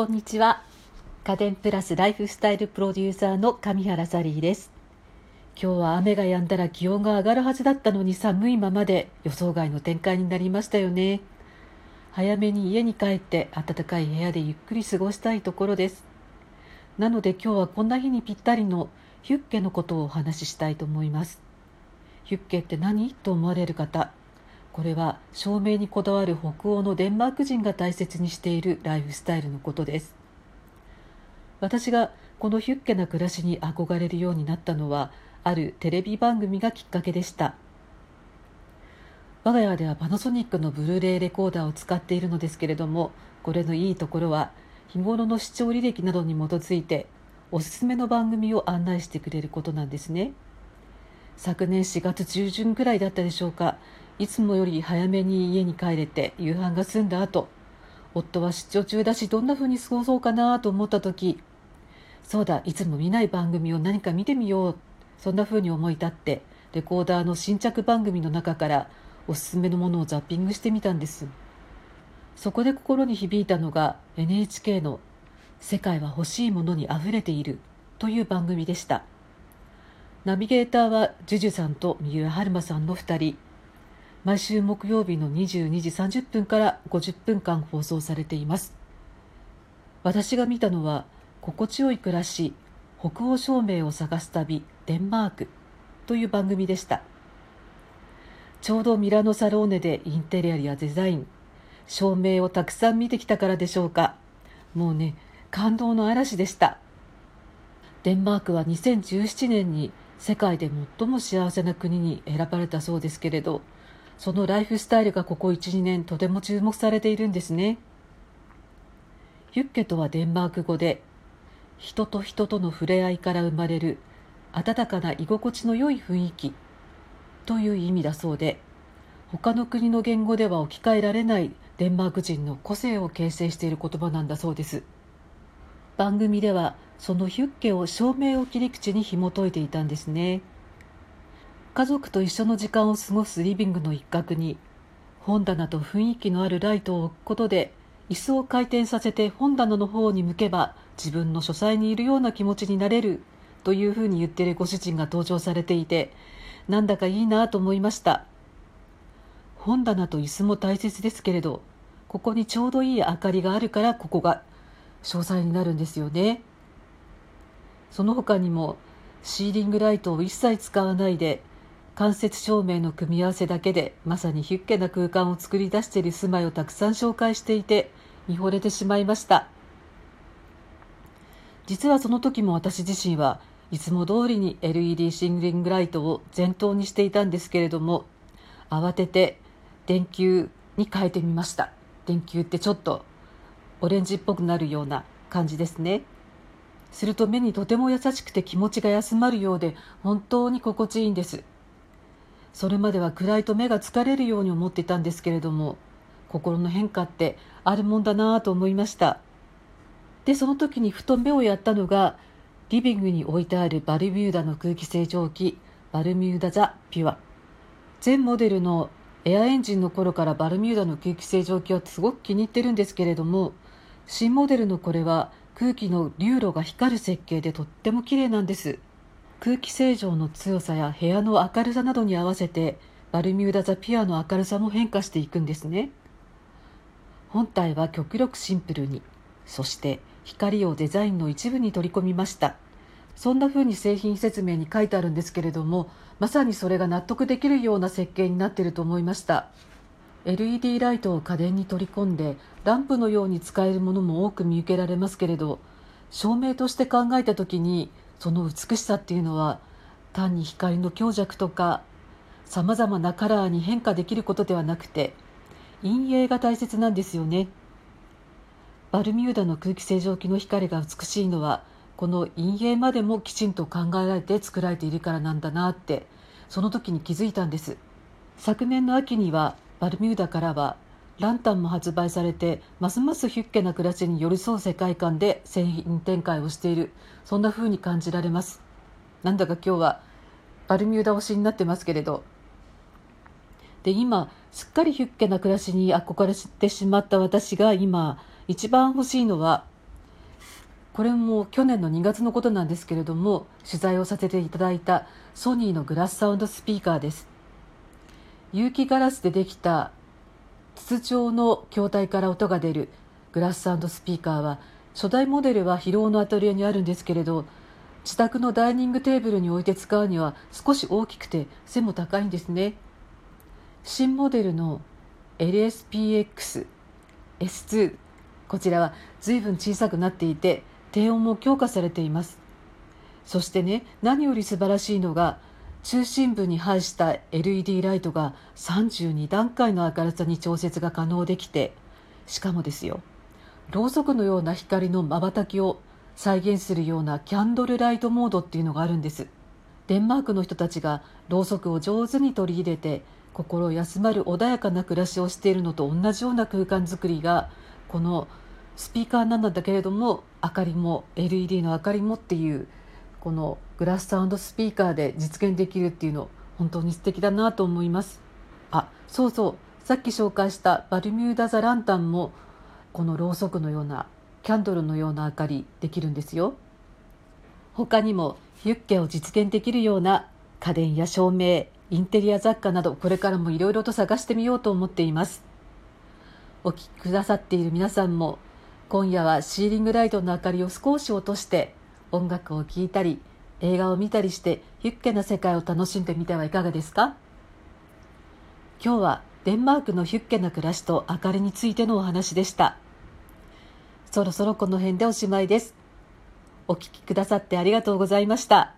こんにちは。家電プラスライフスタイルプロデューサーの上原サリーです。今日は雨が止んだら気温が上がるはずだったのに寒いままで予想外の展開になりましたよね。早めに家に帰って暖かい部屋でゆっくり過ごしたいところです。なので今日はこんな日にぴったりのヒュッケのことをお話ししたいと思います。ヒュッケって何？と思われる方これは照明にこだわる北欧のデンマーク人が大切にしているライフスタイルのことです。私がこのヒュッケな暮らしに憧れるようになったのはあるテレビ番組がきっかけでした。我が家ではパナソニックのブルーレイレコーダーを使っているのですけれどもこれのいいところは日頃の視聴履歴などに基づいておすすめの番組を案内してくれることなんですね。昨年4月中旬くらいだったでしょうか。いつもより早めに家に帰れて夕飯が済んだ後夫は出張中だしどんな風に過ごそうかなと思った時そうだいつも見ない番組を何か見てみようそんな風に思い立ってレコーダーの新着番組の中からおすすめのものをザッピングしてみたんです。そこで心に響いたのが NHK の「世界は欲しいものにあふれている」という番組でした。ナビゲーターは JUJU さんと三浦春馬さんの2人。毎週木曜日の22時30分から50分間放送されています。私が見たのは心地よい暮らし北欧照明を探す旅デンマークという番組でした。ちょうどミラノサローネでインテリアやデザイン照明をたくさん見てきたからでしょうか。もうね感動の嵐でした。デンマークは2017年に世界で最も幸せな国に選ばれたそうですけれどそのライフスタイルがここ12年とても注目されているんですね。ヒュッケとはデンマーク語で人と人との触れ合いから生まれる温かな居心地の良い雰囲気という意味だそうで他の国の言語では置き換えられないデンマーク人の個性を形成している言葉なんだそうです。番組ではそのヒュッケを照明を切り口に紐解いていたんですね。家族と一緒の時間を過ごすリビングの一角に本棚と雰囲気のあるライトを置くことで椅子を回転させて本棚の方に向けば自分の書斎にいるような気持ちになれるというふうに言っているご主人が登場されていてなんだかいいなと思いました。本棚と椅子も大切ですけれどここにちょうどいい明かりがあるからここが詳細になるんですよね。その他にもシーリングライトを一切使わないで間接照明の組み合わせだけでまさにヒュッケな空間を作り出している住まいをたくさん紹介していて見惚れてしまいました。実はその時も私自身はいつも通りに LED シングリングライトを前頭にしていたんですけれども慌てて電球に変えてみました。電球ってちょっとオレンジっぽくなるような感じですね。すると目にとても優しくて気持ちが休まるようで本当に心地いいんです。それまでは暗いと目が疲れるように思ってたんですけれども心の変化ってあるもんだなぁと思いました。でその時にふと目をやったのがリビングに置いてあるバルミューダの空気清浄機バルミューダ・ザ・ピュア。全モデルのエアエンジンの頃からバルミューダの空気清浄機はすごく気に入ってるんですけれども新モデルのこれは空気の流路が光る設計でとっても綺麗なんです。空気清浄の強さや部屋の明るさなどに合わせてバルミューダ・ザ・ピアの明るさも変化していくんですね。本体は極力シンプルにそして光をデザインの一部に取り込みました。そんな風に製品説明に書いてあるんですけれどもまさにそれが納得できるような設計になっていると思いました。LED ライトを家電に取り込んでランプのように使えるものも多く見受けられますけれど照明として考えた時にその美しさっていうのは単に光の強弱とかさまざまなカラーに変化できることではなくて陰影が大切なんですよね。バルミューダの空気清浄機の光が美しいのはこの陰影までもきちんと考えられて作られているからなんだなってその時に気づいたんです。昨年の秋にはバルミューダからはランタンも発売されてますますヒュッケな暮らしに寄り添う世界観で製品展開をしている。そんな風に感じられます。なんだか今日はバルミューダ推しになってますけれど。で今すっかりヒュッケな暮らしに憧れてしまった私が今一番欲しいのはこれも去年の2月のことなんですけれども取材をさせていただいたソニーのグラスサウンドスピーカーです。有機ガラスでできた筒状の筐体から音が出る。グラスサウンドスピーカーは初代モデルは疲労のアトリエにあるんですけれど自宅のダイニングテーブルに置いて使うには少し大きくて背も高いんですね。新モデルの LSPX S2 こちらは随分小さくなっていて低音も強化されています。そしてね何より素晴らしいのが中心部に配した LED ライトが32段階の明るさに調節が可能できてしかもですよろうそくのような光のまばたきを再現するようなキャンドルライトモードっていうのがあるんです。デンマークの人たちがろうそくを上手に取り入れて心休まる穏やかな暮らしをしているのと同じような空間づくりがこのスピーカーなんだけれども明かりも LED の明かりもっていうこのグラスサウンドスピーカーで実現できるっていうの本当に素敵だなと思います。あそうそう。さっき紹介したバルミューダ・ザ・ランタンもこのろうそくのようなキャンドルのような明かりできるんですよ。他にもユッケを実現できるような家電や照明インテリア雑貨などこれからもいろいろと探してみようと思っています。お聴きくださっている皆さんも今夜はシーリングライトの明かりを少し落として音楽を聴いたり映画を見たりしてユッケの世界を楽しんでみてはいかがですか？今日はデンマークのヒュッケの暮らしと明かりについてのお話でした。そろそろこの辺でおしまいです。お聞きくださってありがとうございました。